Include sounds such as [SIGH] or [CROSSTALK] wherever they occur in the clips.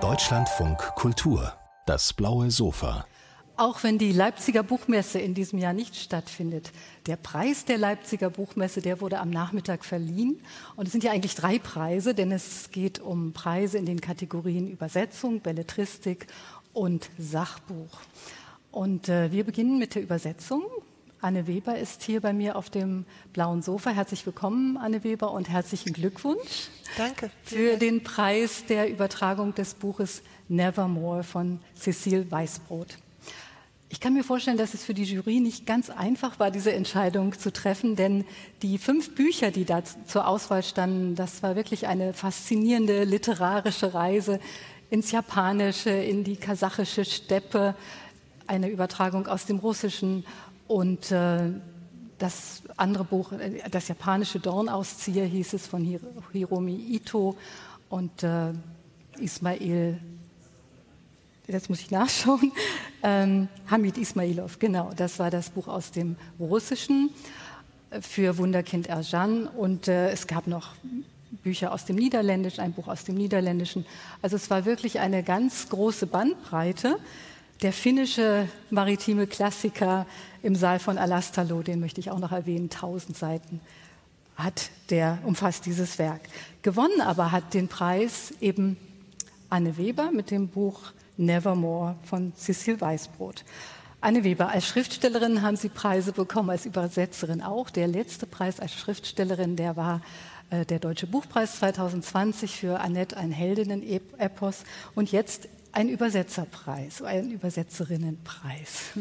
Deutschlandfunk Kultur, das blaue Sofa. Auch wenn die Leipziger Buchmesse in diesem Jahr nicht stattfindet, der Preis der Leipziger Buchmesse, der wurde am Nachmittag verliehen. Und es sind ja eigentlich drei Preise, denn es geht um Preise in den Kategorien Übersetzung, Belletristik und Sachbuch. Und äh, wir beginnen mit der Übersetzung. Anne Weber ist hier bei mir auf dem blauen Sofa. Herzlich willkommen, Anne Weber, und herzlichen Glückwunsch. Danke. Für den Preis der Übertragung des Buches Nevermore von Cecile Weißbrot. Ich kann mir vorstellen, dass es für die Jury nicht ganz einfach war, diese Entscheidung zu treffen, denn die fünf Bücher, die da zur Auswahl standen, das war wirklich eine faszinierende literarische Reise ins Japanische, in die kasachische Steppe, eine Übertragung aus dem Russischen und äh, das andere Buch, äh, das japanische Dornauszieher hieß es von Hir Hiromi Ito und äh, Ismail jetzt muss ich nachschauen, [LAUGHS] ähm, Hamid Ismailov, genau, das war das Buch aus dem Russischen äh, für Wunderkind Erjan und äh, es gab noch Bücher aus dem Niederländischen, ein Buch aus dem Niederländischen. Also es war wirklich eine ganz große Bandbreite. Der finnische maritime Klassiker im Saal von Alastalo, den möchte ich auch noch erwähnen, tausend Seiten hat der umfasst dieses Werk. Gewonnen aber hat den Preis eben Anne Weber mit dem Buch Nevermore von Cecil Weißbrot. Anne Weber, als Schriftstellerin haben Sie Preise bekommen, als Übersetzerin auch. Der letzte Preis als Schriftstellerin, der war äh, der Deutsche Buchpreis 2020 für Annette, ein Heldinnen-Epos. Und jetzt ein Übersetzerpreis, ein Übersetzerinnenpreis.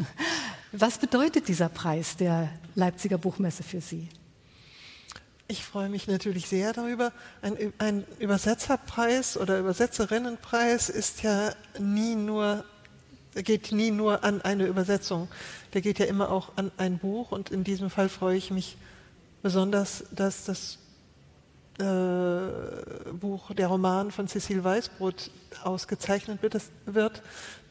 Was bedeutet dieser Preis der Leipziger Buchmesse für Sie? Ich freue mich natürlich sehr darüber. Ein, ein, Übersetzerpreis oder Übersetzerinnenpreis ist ja nie nur, geht nie nur an eine Übersetzung. Der geht ja immer auch an ein Buch und in diesem Fall freue ich mich besonders, dass das Buch, der Roman von Cecil Weißbrot ausgezeichnet wird, wird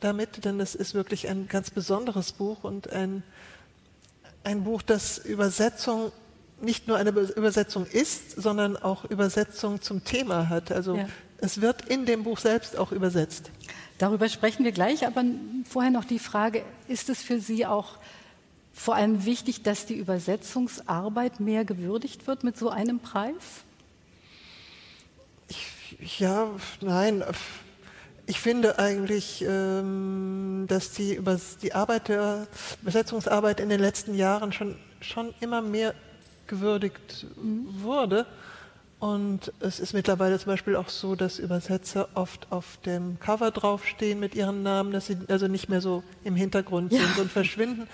damit, denn es ist wirklich ein ganz besonderes Buch und ein, ein Buch, das Übersetzung nicht nur eine Übersetzung ist, sondern auch Übersetzung zum Thema hat. Also ja. es wird in dem Buch selbst auch übersetzt. Darüber sprechen wir gleich, aber vorher noch die Frage, ist es für Sie auch vor allem wichtig, dass die Übersetzungsarbeit mehr gewürdigt wird mit so einem Preis? Ja, nein. Ich finde eigentlich, ähm, dass die, die Arbeit der Übersetzungsarbeit in den letzten Jahren schon, schon immer mehr gewürdigt wurde. Und es ist mittlerweile zum Beispiel auch so, dass Übersetzer oft auf dem Cover draufstehen mit ihren Namen, dass sie also nicht mehr so im Hintergrund ja. sind und verschwinden.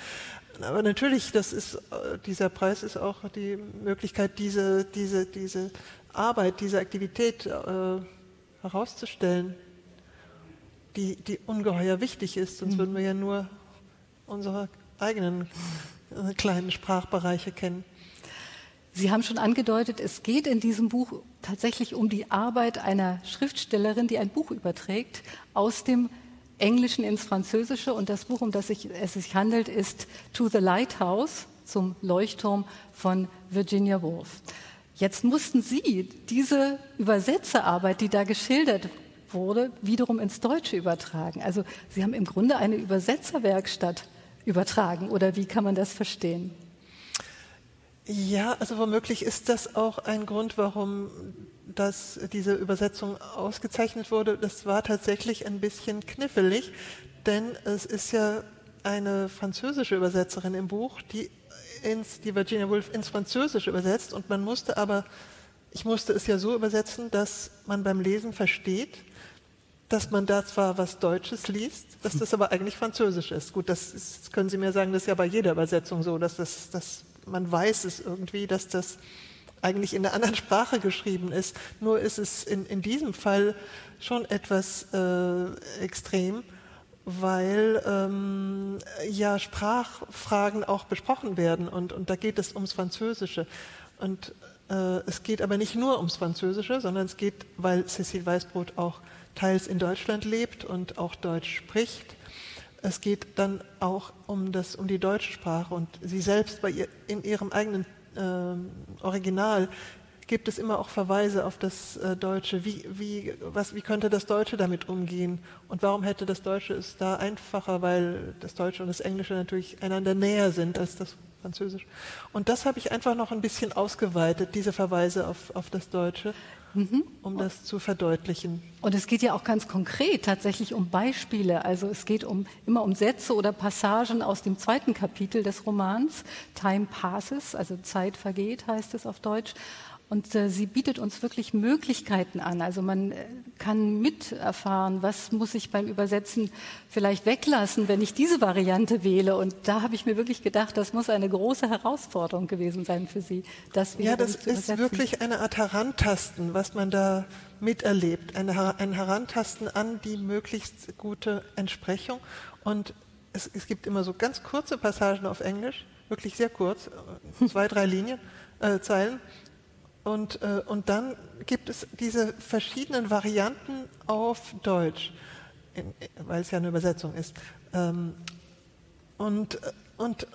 Aber natürlich, das ist, äh, dieser Preis ist auch die Möglichkeit, diese, diese, diese Arbeit, diese Aktivität äh, herauszustellen, die, die ungeheuer wichtig ist. Sonst würden wir ja nur unsere eigenen äh, kleinen Sprachbereiche kennen. Sie haben schon angedeutet, es geht in diesem Buch tatsächlich um die Arbeit einer Schriftstellerin, die ein Buch überträgt aus dem Englischen ins Französische. Und das Buch, um das es sich handelt, ist To the Lighthouse, zum Leuchtturm von Virginia Woolf. Jetzt mussten Sie diese Übersetzerarbeit, die da geschildert wurde, wiederum ins Deutsche übertragen. Also Sie haben im Grunde eine Übersetzerwerkstatt übertragen. Oder wie kann man das verstehen? Ja, also womöglich ist das auch ein Grund, warum das, diese Übersetzung ausgezeichnet wurde. Das war tatsächlich ein bisschen knifflig, denn es ist ja eine französische Übersetzerin im Buch, die, ins, die Virginia Woolf ins Französische übersetzt und man musste aber, ich musste es ja so übersetzen, dass man beim Lesen versteht, dass man da zwar was Deutsches liest, dass das aber eigentlich Französisch ist. Gut, das, ist, können Sie mir sagen, das ist ja bei jeder Übersetzung so, dass das, das man weiß es irgendwie, dass das eigentlich in einer anderen Sprache geschrieben ist. Nur ist es in, in diesem Fall schon etwas äh, extrem, weil ähm, ja Sprachfragen auch besprochen werden und, und da geht es ums Französische. Und äh, es geht aber nicht nur ums Französische, sondern es geht, weil Cecil Weißbrot auch teils in Deutschland lebt und auch Deutsch spricht, es geht dann auch um, das, um die deutsche Sprache und sie selbst bei ihr, in ihrem eigenen äh, Original gibt es immer auch Verweise auf das äh, Deutsche. Wie, wie, was, wie könnte das Deutsche damit umgehen? Und warum hätte das Deutsche es da einfacher, weil das Deutsche und das Englische natürlich einander näher sind als das Französisch. Und das habe ich einfach noch ein bisschen ausgeweitet, diese Verweise auf, auf das Deutsche, mhm. um das zu verdeutlichen. Und es geht ja auch ganz konkret tatsächlich um Beispiele. Also es geht um, immer um Sätze oder Passagen aus dem zweiten Kapitel des Romans. Time passes, also Zeit vergeht, heißt es auf Deutsch. Und äh, sie bietet uns wirklich Möglichkeiten an. Also man äh, kann miterfahren, was muss ich beim Übersetzen vielleicht weglassen, wenn ich diese Variante wähle. Und da habe ich mir wirklich gedacht, das muss eine große Herausforderung gewesen sein für Sie. Das ja, das ist wirklich eine Art Herantasten, was man da miterlebt. Eine, ein Herantasten an die möglichst gute Entsprechung. Und es, es gibt immer so ganz kurze Passagen auf Englisch, wirklich sehr kurz, äh, zwei, drei Linien, äh, Zeilen und, äh, und dann gibt es diese verschiedenen Varianten auf Deutsch, in, weil es ja eine Übersetzung ist. Ähm, und, äh, und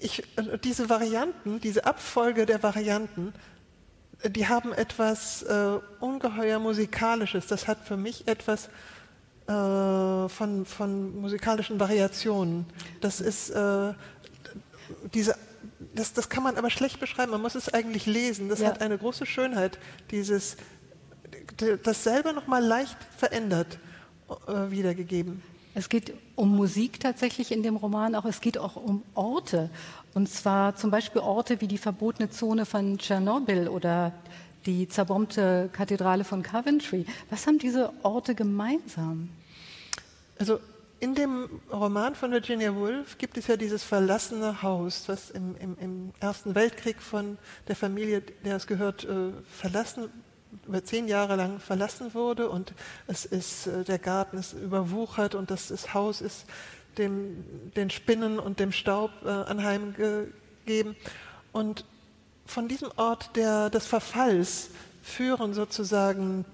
ich, diese Varianten, diese Abfolge der Varianten, die haben etwas äh, ungeheuer Musikalisches. Das hat für mich etwas äh, von, von musikalischen Variationen. Das ist äh, diese das, das kann man aber schlecht beschreiben. Man muss es eigentlich lesen. Das ja. hat eine große Schönheit, dieses, das selber nochmal leicht verändert äh, wiedergegeben. Es geht um Musik tatsächlich in dem Roman, auch es geht auch um Orte. Und zwar zum Beispiel Orte wie die verbotene Zone von Tschernobyl oder die zerbombte Kathedrale von Coventry. Was haben diese Orte gemeinsam? Also in dem Roman von Virginia Woolf gibt es ja dieses verlassene Haus, was im, im, im Ersten Weltkrieg von der Familie, der es gehört, äh, verlassen, über zehn Jahre lang verlassen wurde und es ist, äh, der Garten ist überwuchert und das ist, Haus ist dem, den Spinnen und dem Staub äh, anheimgegeben. Und von diesem Ort der, des Verfalls führen sozusagen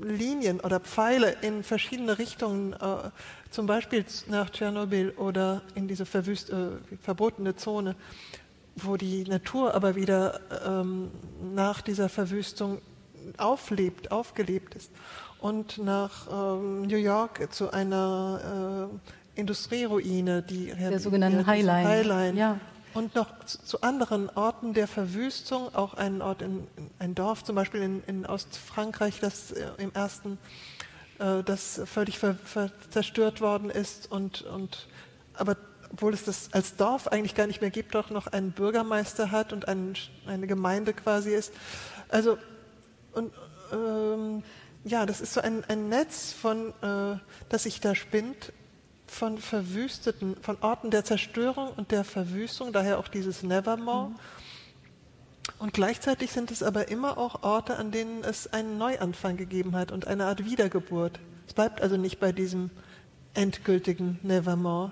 Linien oder Pfeile in verschiedene Richtungen, äh, zum Beispiel nach Tschernobyl oder in diese verwüst, äh, verbotene Zone, wo die Natur aber wieder ähm, nach dieser Verwüstung auflebt, aufgelebt ist. Und nach ähm, New York zu einer äh, Industrieruine, die der sogenannten Highline. Highline. Ja und noch zu, anderen Orten der Verwüstung, auch ein Ort in, ein Dorf zum Beispiel in, in Ostfrankreich, das äh, im ersten, äh, das völlig ver, ver, zerstört worden ist und, und aber obwohl es das als Dorf eigentlich gar nicht mehr gibt, doch noch einen Bürgermeister hat und ein, eine Gemeinde quasi ist. Also und ähm, ja, das ist so ein, ein Netz von, äh, das sich da spinnt von verwüsteten, von Orten der Zerstörung und der Verwüstung, daher auch dieses Nevermore. Mhm. Und gleichzeitig sind es aber immer auch Orte, an denen es einen Neuanfang gegeben hat und eine Art Wiedergeburt. Es bleibt also nicht bei diesem endgültigen Nevermore.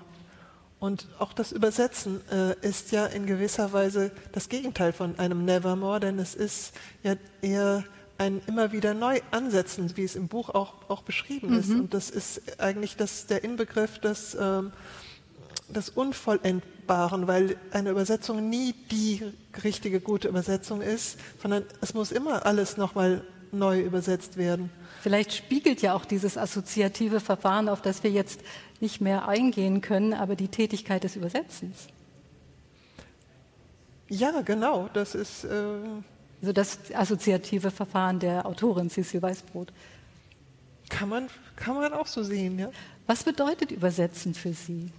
Und auch das Übersetzen äh, ist ja in gewisser Weise das Gegenteil von einem Nevermore, denn es ist ja eher ein immer wieder neu ansetzen, wie es im Buch auch, auch beschrieben mhm. ist. Und das ist eigentlich das, der Inbegriff des, ähm, des Unvollendbaren, weil eine Übersetzung nie die richtige, gute Übersetzung ist, sondern es muss immer alles nochmal neu übersetzt werden. Vielleicht spiegelt ja auch dieses assoziative Verfahren, auf das wir jetzt nicht mehr eingehen können, aber die Tätigkeit des Übersetzens. Ja, genau. Das ist, äh, also das assoziative Verfahren der Autorin Cecil Weißbrot. Kann man, kann man auch so sehen, ja. Was bedeutet Übersetzen für Sie?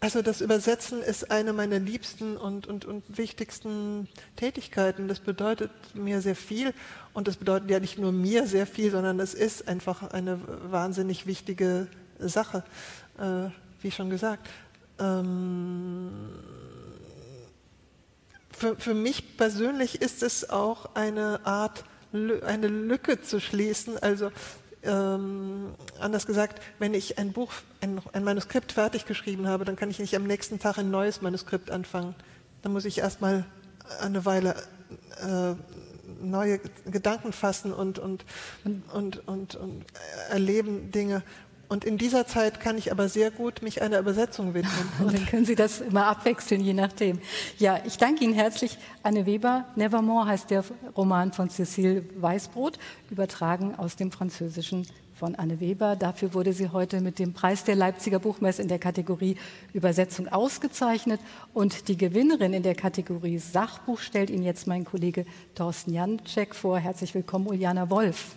Also das Übersetzen ist eine meiner liebsten und, und, und wichtigsten Tätigkeiten. Das bedeutet mir sehr viel und das bedeutet ja nicht nur mir sehr viel, sondern es ist einfach eine wahnsinnig wichtige Sache, äh, wie schon gesagt. Ähm, für, für mich persönlich ist es auch eine Art, eine Lücke zu schließen. Also ähm, anders gesagt, wenn ich ein Buch, ein, ein, Manuskript fertig geschrieben habe, dann kann ich nicht am nächsten Tag ein neues Manuskript anfangen. Dann muss ich erstmal eine Weile äh, neue Gedanken fassen und, und, und, und, und, erleben Dinge. Und in dieser Zeit kann ich aber sehr gut mich einer Übersetzung widmen. [LAUGHS] Dann können Sie das immer abwechseln, je nachdem. Ja, ich danke Ihnen herzlich. Anne Weber, Nevermore heißt der Roman von Cécile Weißbrot, übertragen aus dem Französischen von Anne Weber. Dafür wurde sie heute mit dem Preis der Leipziger Buchmesse in der Kategorie Übersetzung ausgezeichnet. Und die Gewinnerin in der Kategorie Sachbuch stellt Ihnen jetzt mein Kollege Thorsten Janczek vor. Herzlich willkommen, Uljana Wolf.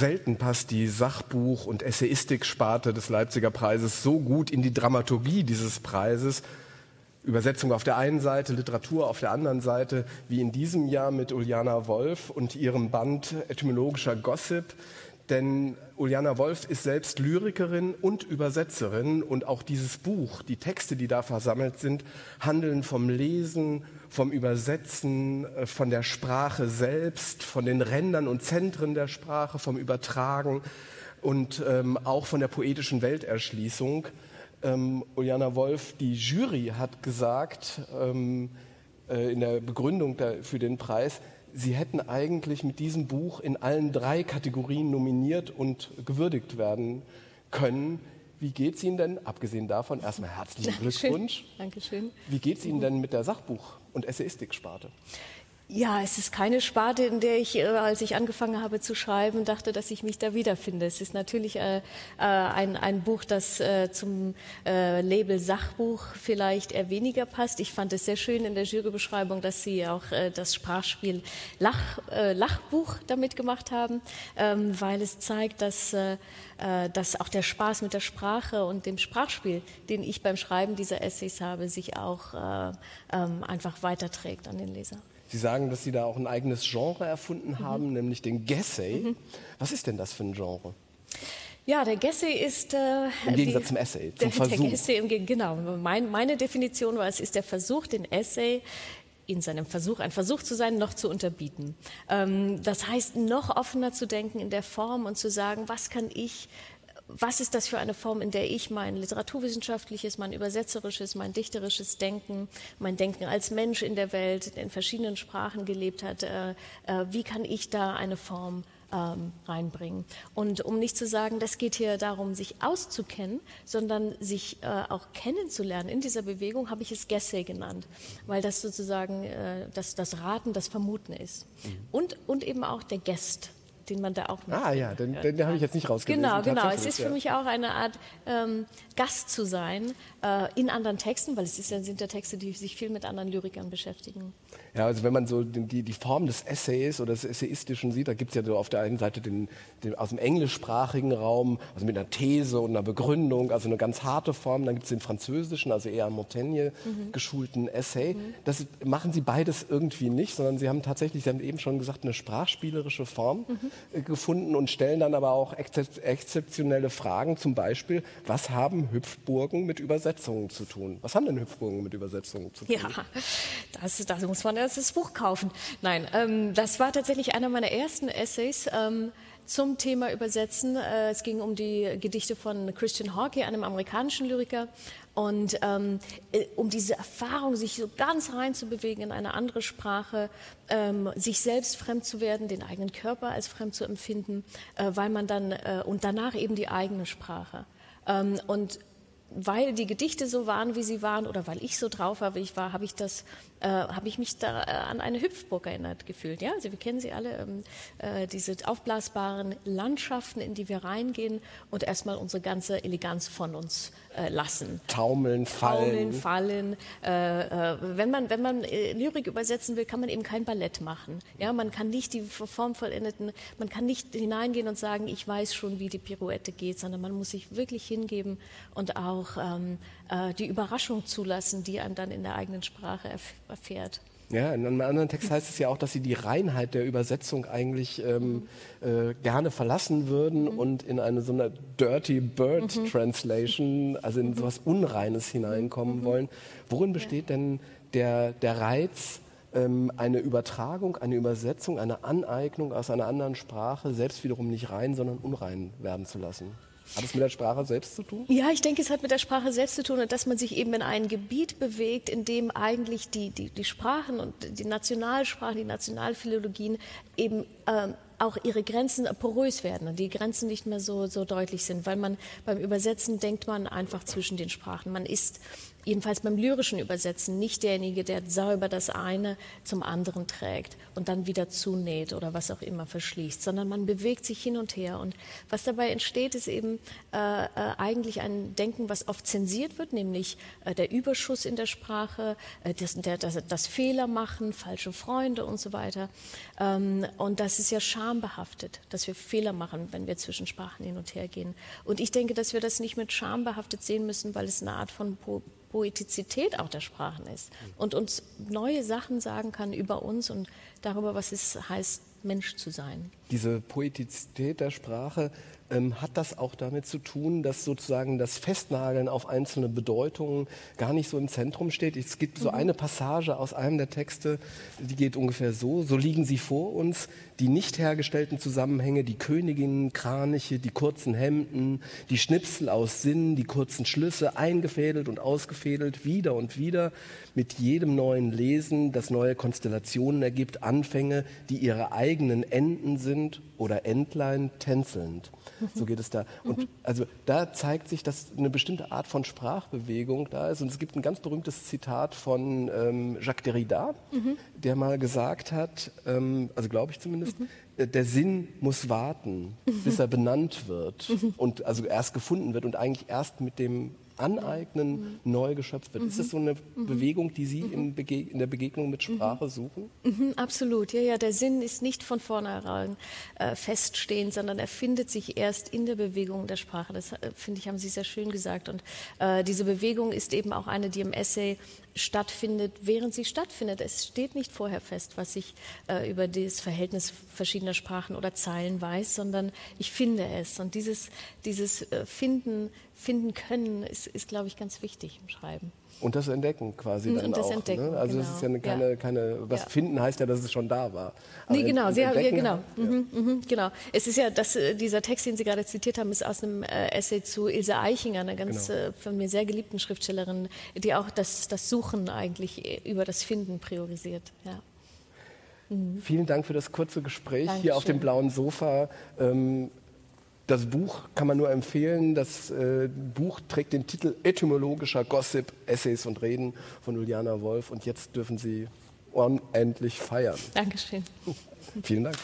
Selten passt die Sachbuch- und Essayistiksparte des Leipziger Preises so gut in die Dramaturgie dieses Preises. Übersetzung auf der einen Seite, Literatur auf der anderen Seite, wie in diesem Jahr mit Uljana Wolf und ihrem Band Etymologischer Gossip. Denn Uljana Wolf ist selbst Lyrikerin und Übersetzerin und auch dieses Buch, die Texte, die da versammelt sind, handeln vom Lesen, vom Übersetzen, äh, von der Sprache selbst, von den Rändern und Zentren der Sprache, vom Übertragen und ähm, auch von der poetischen Welterschließung. Ähm, Uljana Wolf, die Jury hat gesagt ähm, äh, in der Begründung der, für den Preis, sie hätten eigentlich mit diesem Buch in allen drei Kategorien nominiert und gewürdigt werden können. Wie geht es Ihnen denn, abgesehen davon, erstmal herzlichen Dankeschön. Glückwunsch. Dankeschön. Wie geht es Ihnen denn mit der Sachbuch- und Essayistik-Sparte? Ja, es ist keine Sparte, in der ich, äh, als ich angefangen habe zu schreiben, dachte, dass ich mich da wiederfinde. Es ist natürlich äh, äh, ein, ein Buch, das äh, zum äh, Label Sachbuch vielleicht eher weniger passt. Ich fand es sehr schön in der Jurybeschreibung, dass Sie auch äh, das Sprachspiel Lach, Lachbuch damit gemacht haben, ähm, weil es zeigt, dass, dass auch der Spaß mit der Sprache und dem Sprachspiel, den ich beim Schreiben dieser Essays habe, sich auch ähm, einfach weiterträgt an den Leser. Sie sagen, dass Sie da auch ein eigenes Genre erfunden mhm. haben, nämlich den Gessay. Mhm. Was ist denn das für ein Genre? Ja, der Gessay ist. Äh, Im Gegensatz die, zum Essay, zum der, Versuch. Der Gessay, im, genau. Mein, meine Definition war, es ist der Versuch, den Essay in seinem Versuch, ein Versuch zu sein, noch zu unterbieten. Ähm, das heißt, noch offener zu denken in der Form und zu sagen, was kann ich was ist das für eine Form, in der ich mein literaturwissenschaftliches, mein übersetzerisches, mein dichterisches Denken, mein Denken als Mensch in der Welt, in verschiedenen Sprachen gelebt hat, äh, äh, wie kann ich da eine Form ähm, reinbringen? Und um nicht zu sagen, das geht hier darum, sich auszukennen, sondern sich äh, auch kennenzulernen in dieser Bewegung, habe ich es Gessay genannt, weil das sozusagen äh, das, das Raten, das Vermuten ist. Mhm. Und, und eben auch der Guest den man da auch noch. Ah ja, den, den, den habe ich jetzt nicht rausgelesen. Genau, genau. Es ist für mich auch eine Art ähm, Gast zu sein äh, in anderen Texten, weil es ist, sind ja Texte, die sich viel mit anderen Lyrikern beschäftigen. Ja, also wenn man so die, die Form des Essays oder des Essayistischen sieht, da gibt es ja so auf der einen Seite den, den, aus dem englischsprachigen Raum, also mit einer These und einer Begründung, also eine ganz harte Form. Dann gibt es den französischen, also eher Montaigne mhm. geschulten Essay. Mhm. Das machen Sie beides irgendwie nicht, sondern Sie haben tatsächlich, Sie haben eben schon gesagt, eine sprachspielerische Form mhm. Äh, gefunden und stellen dann aber auch exzeptionelle Fragen. Zum Beispiel, was haben Hüpfburgen mit Übersetzungen zu tun? Was haben denn Hüpfburgen mit Übersetzungen zu tun? Ja, das, das muss man das Buch kaufen. Nein, ähm, das war tatsächlich einer meiner ersten Essays. Ähm, zum Thema Übersetzen. Äh, es ging um die Gedichte von Christian Hawkey, einem amerikanischen Lyriker. Und ähm, äh, um diese Erfahrung, sich so ganz rein zu bewegen in eine andere Sprache, ähm, sich selbst fremd zu werden, den eigenen Körper als fremd zu empfinden, äh, weil man dann äh, und danach eben die eigene Sprache. Ähm, und weil die Gedichte so waren, wie sie waren, oder weil ich so drauf war, wie ich war, habe ich das äh, habe ich mich da äh, an eine Hüpfburg erinnert gefühlt. Ja, also wir kennen sie alle, ähm, äh, diese aufblasbaren Landschaften, in die wir reingehen und erstmal unsere ganze Eleganz von uns äh, lassen. Taumeln, fallen. Taumeln, fallen. Äh, äh, wenn man, wenn man Lyrik übersetzen will, kann man eben kein Ballett machen. Ja, man kann nicht die formvollendeten, man kann nicht hineingehen und sagen, ich weiß schon, wie die Pirouette geht, sondern man muss sich wirklich hingeben und auch ähm, die Überraschung zulassen, die einem dann in der eigenen Sprache erf erfährt. Ja, in einem anderen Text heißt es ja auch, dass sie die Reinheit der Übersetzung eigentlich ähm, äh, gerne verlassen würden mhm. und in eine so eine Dirty Bird mhm. Translation, also in mhm. sowas Unreines hineinkommen mhm. wollen. Worin besteht ja. denn der, der Reiz, ähm, eine Übertragung, eine Übersetzung, eine Aneignung aus einer anderen Sprache selbst wiederum nicht rein, sondern unrein werden zu lassen? Hat es mit der Sprache selbst zu tun? Ja, ich denke, es hat mit der Sprache selbst zu tun und dass man sich eben in ein Gebiet bewegt, in dem eigentlich die, die, die Sprachen und die Nationalsprachen, die Nationalphilologien eben ähm, auch ihre Grenzen porös werden und die Grenzen nicht mehr so, so deutlich sind, weil man beim Übersetzen denkt man einfach zwischen den Sprachen. Man ist jedenfalls beim lyrischen Übersetzen nicht derjenige, der sauber das eine zum anderen trägt und dann wieder zunäht oder was auch immer verschließt, sondern man bewegt sich hin und her. Und was dabei entsteht, ist eben äh, äh, eigentlich ein Denken, was oft zensiert wird, nämlich äh, der Überschuss in der Sprache, äh, das, der, das, das Fehler machen, falsche Freunde und so weiter. Ähm, und das ist ja schambehaftet, dass wir Fehler machen, wenn wir zwischen Sprachen hin und her gehen. Und ich denke, dass wir das nicht mit schambehaftet sehen müssen, weil es eine Art von Poetizität auch der Sprachen ist und uns neue Sachen sagen kann über uns und darüber, was es heißt, Mensch zu sein. Diese Poetizität der Sprache, ähm, hat das auch damit zu tun, dass sozusagen das Festnageln auf einzelne Bedeutungen gar nicht so im Zentrum steht. Es gibt so mhm. eine Passage aus einem der Texte, die geht ungefähr so, so liegen sie vor uns, die nicht hergestellten Zusammenhänge, die Königinnen, Kraniche, die kurzen Hemden, die Schnipsel aus Sinn, die kurzen Schlüsse, eingefädelt und ausgefädelt, wieder und wieder, mit jedem neuen Lesen, das neue Konstellationen ergibt, Anfänge, die ihre eigenen Enden sind oder Entlein tänzelnd. So geht es da. Und mhm. also da zeigt sich, dass eine bestimmte Art von Sprachbewegung da ist. Und es gibt ein ganz berühmtes Zitat von ähm, Jacques Derrida, mhm. der mal gesagt hat, ähm, also glaube ich zumindest, mhm. Äh, der Sinn muss warten, bis er benannt wird und also erst gefunden wird und eigentlich erst mit dem aneignen, mhm. neu geschöpft wird. Mhm. Ist das so eine mhm. Bewegung, die Sie in, in, der Begegnung mit Sprache suchen? Mhm, absolut, ja, ja. Der Sinn ist nicht von vornherein äh, feststehend, sondern er findet sich erst in der Bewegung der Sprache. Das äh, finde ich, haben Sie sehr schön gesagt. Und äh, diese Bewegung ist eben auch eine, die im Essay stattfindet, während sie stattfindet. Es steht nicht vorher fest, was ich äh, über das Verhältnis verschiedener Sprachen oder Zeilen weiß, sondern ich finde es. Und dieses, dieses äh, Finden, finden können ist, ist glaube ich, ganz wichtig im Schreiben. Und das Entdecken quasi dann und das auch. Entdecken, ne? Also genau. es ist ja eine, keine, ja. keine, was ja. finden heißt ja, dass es schon da war. Aber nee, genau, Sie haben, ja, genau. Mhm, mhm, genau. Es ist ja, dass äh, dieser Text, den Sie gerade zitiert haben, ist aus einem äh, Essay zu Ilse Eichinger, einer ganz genau. äh, von mir sehr geliebten Schriftstellerin, die auch das, das Suchen eigentlich äh, über das Finden priorisiert. Ja. Mhm. Vielen Dank für das kurze Gespräch Dankeschön. hier auf dem blauen Sofa. Ähm, das Buch kann man nur empfehlen. Das äh, Buch trägt den Titel Etymologischer Gossip, Essays und Reden von Juliana Wolf. Und jetzt dürfen Sie unendlich feiern. Dankeschön. Vielen Dank.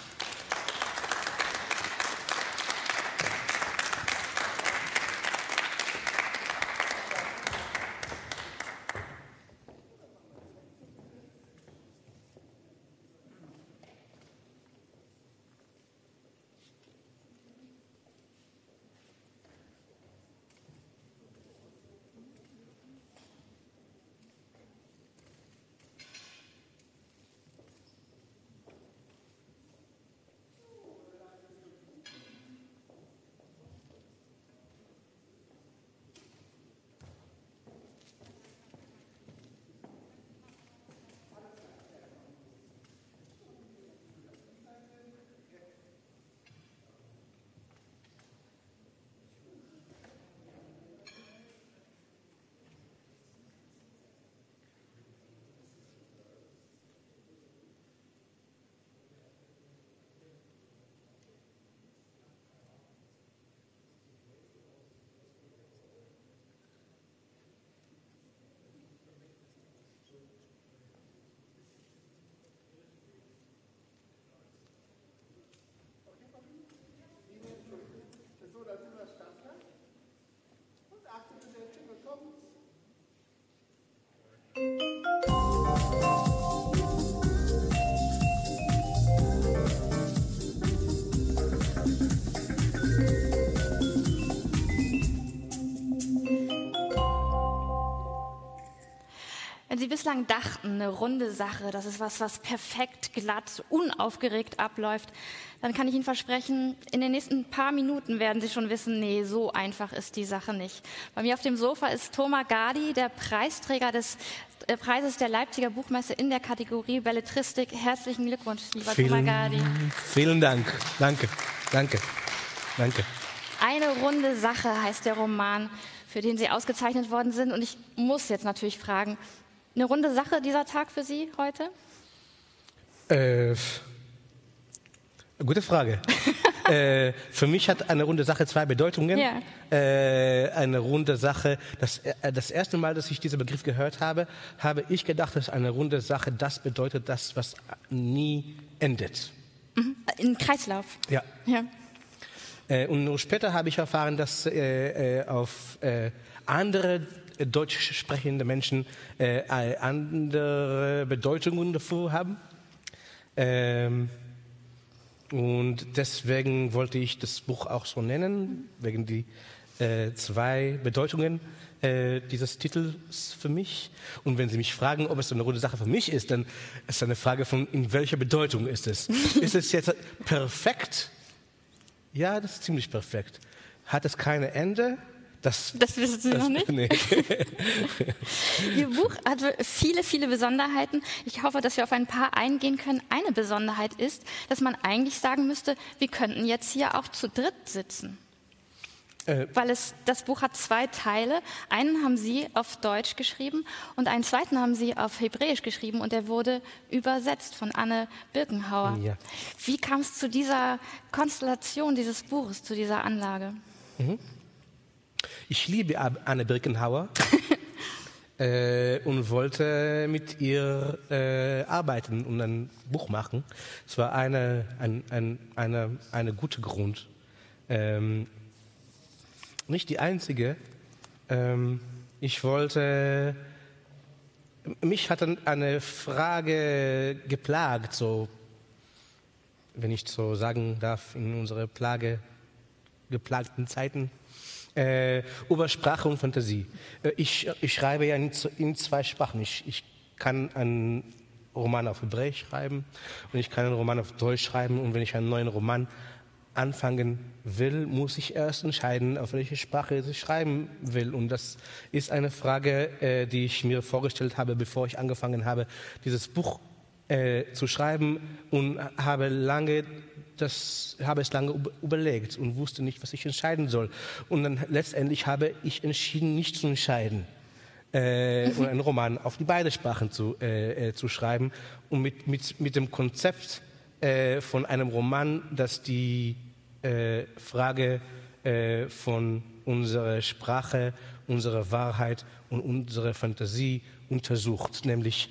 Wenn Sie bislang dachten, eine runde Sache, das ist was, was perfekt, glatt, unaufgeregt abläuft, dann kann ich Ihnen versprechen, in den nächsten paar Minuten werden Sie schon wissen, nee, so einfach ist die Sache nicht. Bei mir auf dem Sofa ist Thomas Gadi, der Preisträger des äh, Preises der Leipziger Buchmesse in der Kategorie Belletristik. Herzlichen Glückwunsch, lieber vielen, Thomas Gadi. Vielen Dank. Danke. Danke. Danke. Eine runde Sache heißt der Roman, für den Sie ausgezeichnet worden sind. Und ich muss jetzt natürlich fragen, eine runde Sache dieser Tag für Sie heute? Äh, gute Frage. [LAUGHS] äh, für mich hat eine runde Sache zwei Bedeutungen. Ja. Äh, eine runde Sache, das, äh, das erste Mal, dass ich diesen Begriff gehört habe, habe ich gedacht, dass eine runde Sache das bedeutet, das, was nie endet. Mhm. Ein Kreislauf. Ja. ja. Äh, und nur später habe ich erfahren, dass äh, äh, auf andere deutsch sprechende Menschen äh, andere Bedeutungen davor haben. Ähm, und deswegen wollte ich das Buch auch so nennen, wegen die äh, zwei Bedeutungen äh, dieses Titels für mich. Und wenn Sie mich fragen, ob es eine runde Sache für mich ist, dann ist es eine Frage von, in welcher Bedeutung ist es? [LAUGHS] ist es jetzt perfekt? Ja, das ist ziemlich perfekt. Hat es keine Ende? Das, das wissen Sie das, noch nicht? Nee. [LAUGHS] Ihr Buch hat viele, viele Besonderheiten. Ich hoffe, dass wir auf ein paar eingehen können. Eine Besonderheit ist, dass man eigentlich sagen müsste, wir könnten jetzt hier auch zu dritt sitzen. Äh, Weil es, das Buch hat zwei Teile. Einen haben Sie auf Deutsch geschrieben und einen zweiten haben Sie auf Hebräisch geschrieben und der wurde übersetzt von Anne Birkenhauer. Ja. Wie kam es zu dieser Konstellation dieses Buches, zu dieser Anlage? Mhm. Ich liebe Anne Birkenhauer [LAUGHS] äh, und wollte mit ihr äh, arbeiten und ein Buch machen. Es war eine, ein, ein, eine, eine gute Grund. Ähm, nicht die einzige. Ähm, ich wollte, mich hat eine Frage geplagt, so, wenn ich so sagen darf, in unsere Plage geplagten Zeiten äh, über Sprache und Fantasie. Äh, ich, ich schreibe ja in, in zwei Sprachen. Ich, ich kann einen Roman auf Hebräisch schreiben und ich kann einen Roman auf Deutsch schreiben. Und wenn ich einen neuen Roman anfangen will, muss ich erst entscheiden, auf welche Sprache ich schreiben will. Und das ist eine Frage, äh, die ich mir vorgestellt habe, bevor ich angefangen habe, dieses Buch äh, zu schreiben und habe lange das habe es lange überlegt und wusste nicht, was ich entscheiden soll. Und dann letztendlich habe ich entschieden, nicht zu entscheiden äh, und einen Roman auf die beiden Sprachen zu, äh, äh, zu schreiben und mit, mit, mit dem Konzept äh, von einem Roman, das die äh, Frage äh, von unserer Sprache, unserer Wahrheit und unserer Fantasie untersucht, nämlich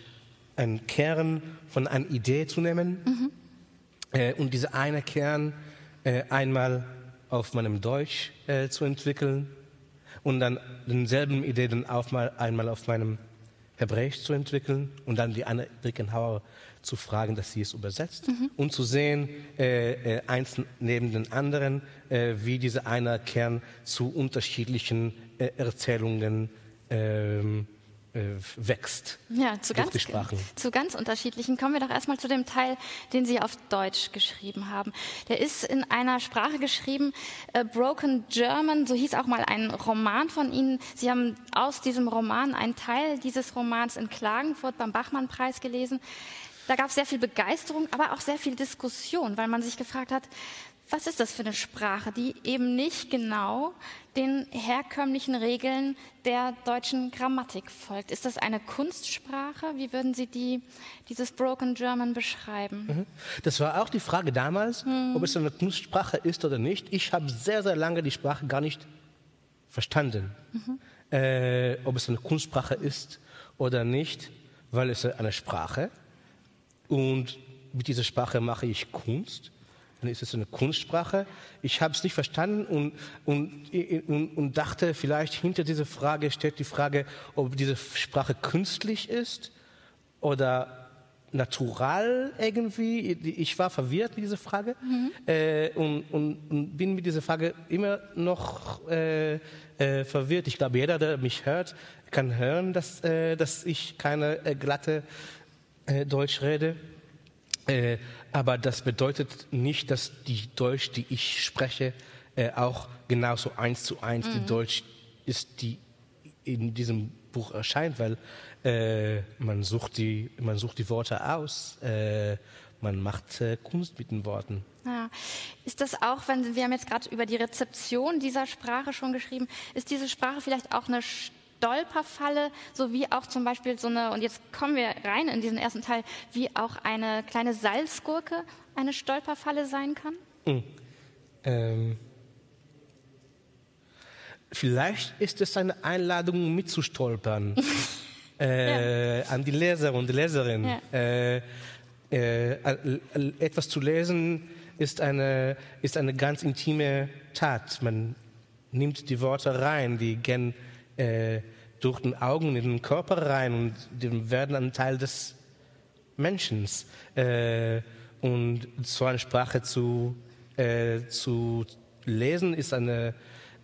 einen Kern von einer Idee zu nehmen. Mhm äh, und diese eine Kern äh, einmal auf meinem Deutsch äh, zu entwickeln und dann denselben Idee dann auch mal einmal auf meinem Hebräisch zu entwickeln und dann die Anne Birkenhauer zu fragen, dass sie es übersetzt mhm. und zu sehen, äh, äh, eins neben den anderen, äh, wie dieser eine Kern zu unterschiedlichen äh, Erzählungen ähm, äh, wächst. Ja, zu ganz, zu ganz unterschiedlichen. Kommen wir doch erstmal zu dem Teil, den Sie auf Deutsch geschrieben haben. Der ist in einer Sprache geschrieben, uh, Broken German, so hieß auch mal ein Roman von Ihnen. Sie haben aus diesem Roman einen Teil dieses Romans in Klagenfurt beim Bachmann-Preis gelesen. Da gab es sehr viel Begeisterung, aber auch sehr viel Diskussion, weil man sich gefragt hat, was ist das für eine Sprache, die eben nicht genau den herkömmlichen Regeln der deutschen Grammatik folgt? Ist das eine Kunstsprache? Wie würden Sie die, dieses Broken German beschreiben? Mhm. Das war auch die Frage damals, mhm. ob es eine Kunstsprache ist oder nicht. Ich habe sehr, sehr lange die Sprache gar nicht verstanden, mhm. äh, ob es eine Kunstsprache ist oder nicht, weil es eine Sprache und mit dieser Sprache mache ich Kunst ist es eine Kunstsprache. Ich habe es nicht verstanden und, und, und, und, dachte, vielleicht hinter dieser Frage steht die Frage, ob diese Sprache künstlich ist oder natural irgendwie. Ich war verwirrt mit dieser Frage mhm. äh, und, und, und, bin mit dieser Frage immer noch äh, äh, verwirrt. Ich glaube, jeder, der mich hört, kann hören, dass, äh, dass ich keine äh, glatte äh, Deutsch rede. Aber das bedeutet nicht, dass die Deutsch, die ich spreche, auch genauso eins zu eins mhm. die Deutsch ist, die in diesem Buch erscheint, weil äh, man, sucht die, man sucht die Worte aus, äh, man macht äh, Kunst mit den Worten. Ja. Ist das auch, wenn wir haben jetzt gerade über die Rezeption dieser Sprache schon geschrieben, ist diese Sprache vielleicht auch eine Stolperfalle, so wie auch zum Beispiel so eine, und jetzt kommen wir rein in diesen ersten Teil, wie auch eine kleine Salzgurke eine Stolperfalle sein kann? Mhm. Ähm, Vielleicht ist es eine Einladung mitzustolpern [LAUGHS] äh, ja. an die Leser und die Leserin. Ja. Äh, äh, etwas zu lesen ist eine, ist eine ganz intime Tat. Man nimmt die Worte rein, die gehen äh, durch den Augen in den Körper rein und werden ein Teil des Menschen. Äh, und so eine Sprache zu, äh, zu lesen ist eine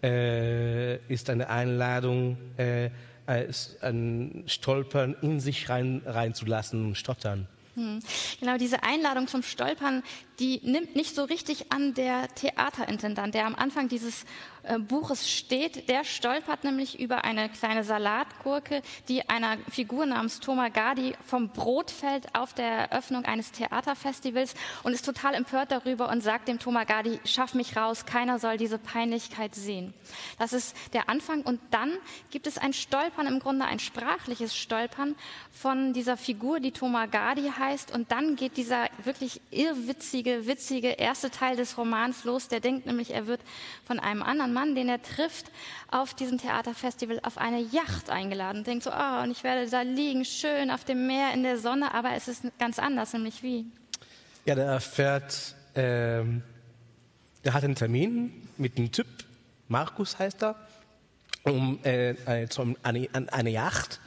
äh, ist eine Einladung, äh, ein Stolpern in sich rein, reinzulassen und stottern. Hm. Genau, diese Einladung zum Stolpern, die nimmt nicht so richtig an der Theaterintendant, der am Anfang dieses äh, Buches steht. Der stolpert nämlich über eine kleine Salatgurke, die einer Figur namens Thomas Gadi vom Brot fällt auf der Eröffnung eines Theaterfestivals und ist total empört darüber und sagt dem Thomas Gadi, schaff mich raus, keiner soll diese Peinlichkeit sehen. Das ist der Anfang und dann gibt es ein Stolpern, im Grunde ein sprachliches Stolpern von dieser Figur, die Thomas Gadi heißt und dann geht dieser wirklich irrwitzige, witzige erste Teil des Romans los, der denkt nämlich, er wird von einem anderen Mann, den er trifft, auf diesem Theaterfestival auf eine Yacht eingeladen. Denkt so, oh, und ich werde da liegen, schön auf dem Meer in der Sonne, aber es ist ganz anders, nämlich wie? Ja, der erfährt, ähm, der hat einen Termin mit einem Typ, Markus heißt er, um äh, äh zum, eine, eine Yacht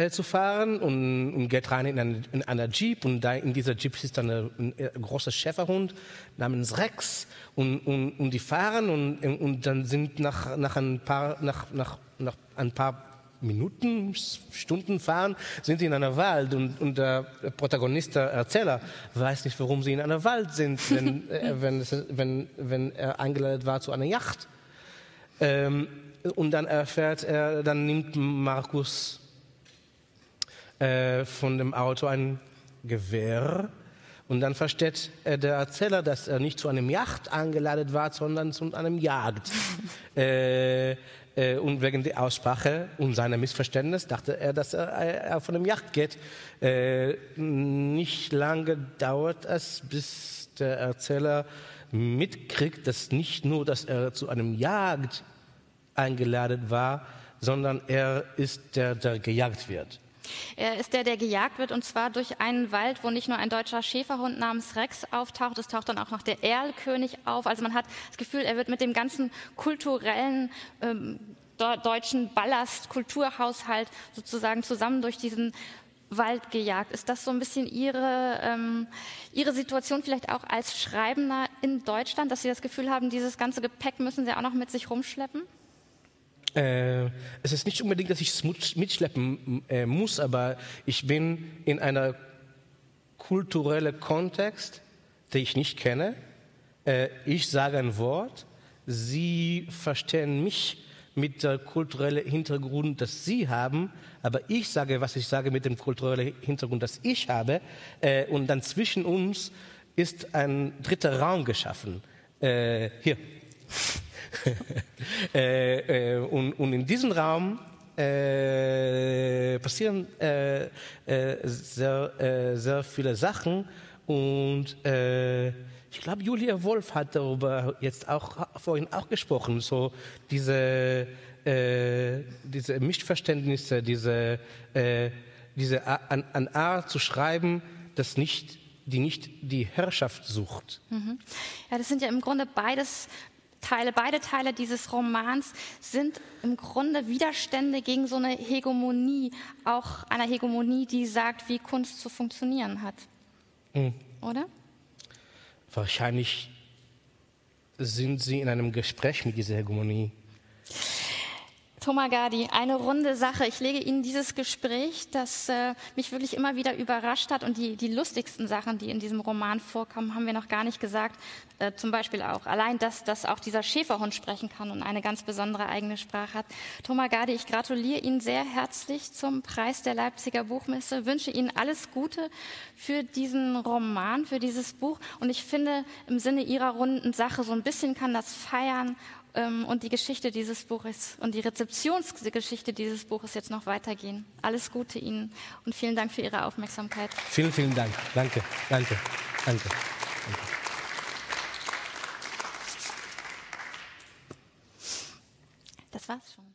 äh, zu fahren und, und geht rein in, eine, in einer Jeep und da in dieser Jeep ist dann ein, ein großer Schäferhund namens Rex und, und, und die fahren und, und dann sind nach, nach ein paar nach, nach, nach ein paar Minuten, Stunden fahren, sind sie in einer Wald und, und der Protagonist, der Erzähler, weiß nicht, warum sie in einer Wald sind, wenn, [LAUGHS] äh, wenn, wenn, wenn er eingeladen war zu einer Yacht. Ähm, und dann erfährt er, dann nimmt Markus äh, von dem Auto ein Gewehr. Und dann versteht äh, der Erzähler, dass er nicht zu einem Yacht eingeladen war, sondern zu einem Jagd. [LAUGHS] äh, äh, und wegen der Aussprache und seiner Missverständnis dachte er, dass er, er von einem Yacht geht. Äh, nicht lange dauert es, bis der Erzähler mitkriegt, dass nicht nur, dass er zu einem Jagd eingeladen war, sondern er ist der, der gejagt wird. Er ist der, der gejagt wird und zwar durch einen Wald, wo nicht nur ein deutscher Schäferhund namens Rex auftaucht, es taucht dann auch noch der Erlkönig auf. Also man hat das Gefühl, er wird mit dem ganzen kulturellen ähm, deutschen Ballast, Kulturhaushalt sozusagen zusammen durch diesen Wald gejagt. Ist das so ein bisschen Ihre, ähm, Ihre Situation vielleicht auch als Schreibender in Deutschland, dass Sie das Gefühl haben, dieses ganze Gepäck müssen Sie auch noch mit sich rumschleppen? Äh, es ist nicht unbedingt, dass ich es mitschleppen äh, muss, aber ich bin in einer kulturellen Kontext, den ich nicht kenne. Äh, ich sage ein Wort, Sie verstehen mich mit dem kulturellen Hintergrund, das Sie haben, aber ich sage, was ich sage mit dem kulturellen Hintergrund, das ich habe, äh, und dann zwischen uns ist ein dritter Raum geschaffen. Äh, hier. [LAUGHS] äh, äh, und, und, in diesem Raum äh, passieren äh, äh, sehr, sehr viele Sachen und ich glaube, Julia Wolf hat darüber jetzt auch vorhin auch gesprochen, so diese, diese Missverständnisse, diese, diese an, an Art zu schreiben, das nicht die nicht die Herrschaft sucht. Mhm. Ja, das sind ja im Grunde beides Teile, beide Teile dieses Romans sind im Grunde Widerstände gegen so eine Hegemonie, auch einer Hegemonie, die sagt, wie Kunst zu funktionieren hat. Mhm. Oder? Wahrscheinlich sind Sie in einem Gespräch mit dieser Hegemonie. Thomas Gardi, eine runde Sache. Ich lege Ihnen dieses Gespräch, das äh, mich wirklich immer wieder überrascht hat und die, die lustigsten Sachen, die in diesem Roman vorkommen, haben wir noch gar nicht gesagt. Äh, zum Beispiel auch allein, dass, dass auch dieser Schäferhund sprechen kann und eine ganz besondere eigene Sprache hat. Thomas Gardi, ich gratuliere Ihnen sehr herzlich zum Preis der Leipziger Buchmesse, wünsche Ihnen alles Gute für diesen Roman, für dieses Buch und ich finde im Sinne Ihrer runden Sache so ein bisschen kann das feiern und die Geschichte dieses Buches und die Rezeptionsgeschichte dieses Buches jetzt noch weitergehen. Alles Gute Ihnen und vielen Dank für Ihre Aufmerksamkeit. Vielen, vielen Dank. Danke, danke, danke. danke. Das war's schon.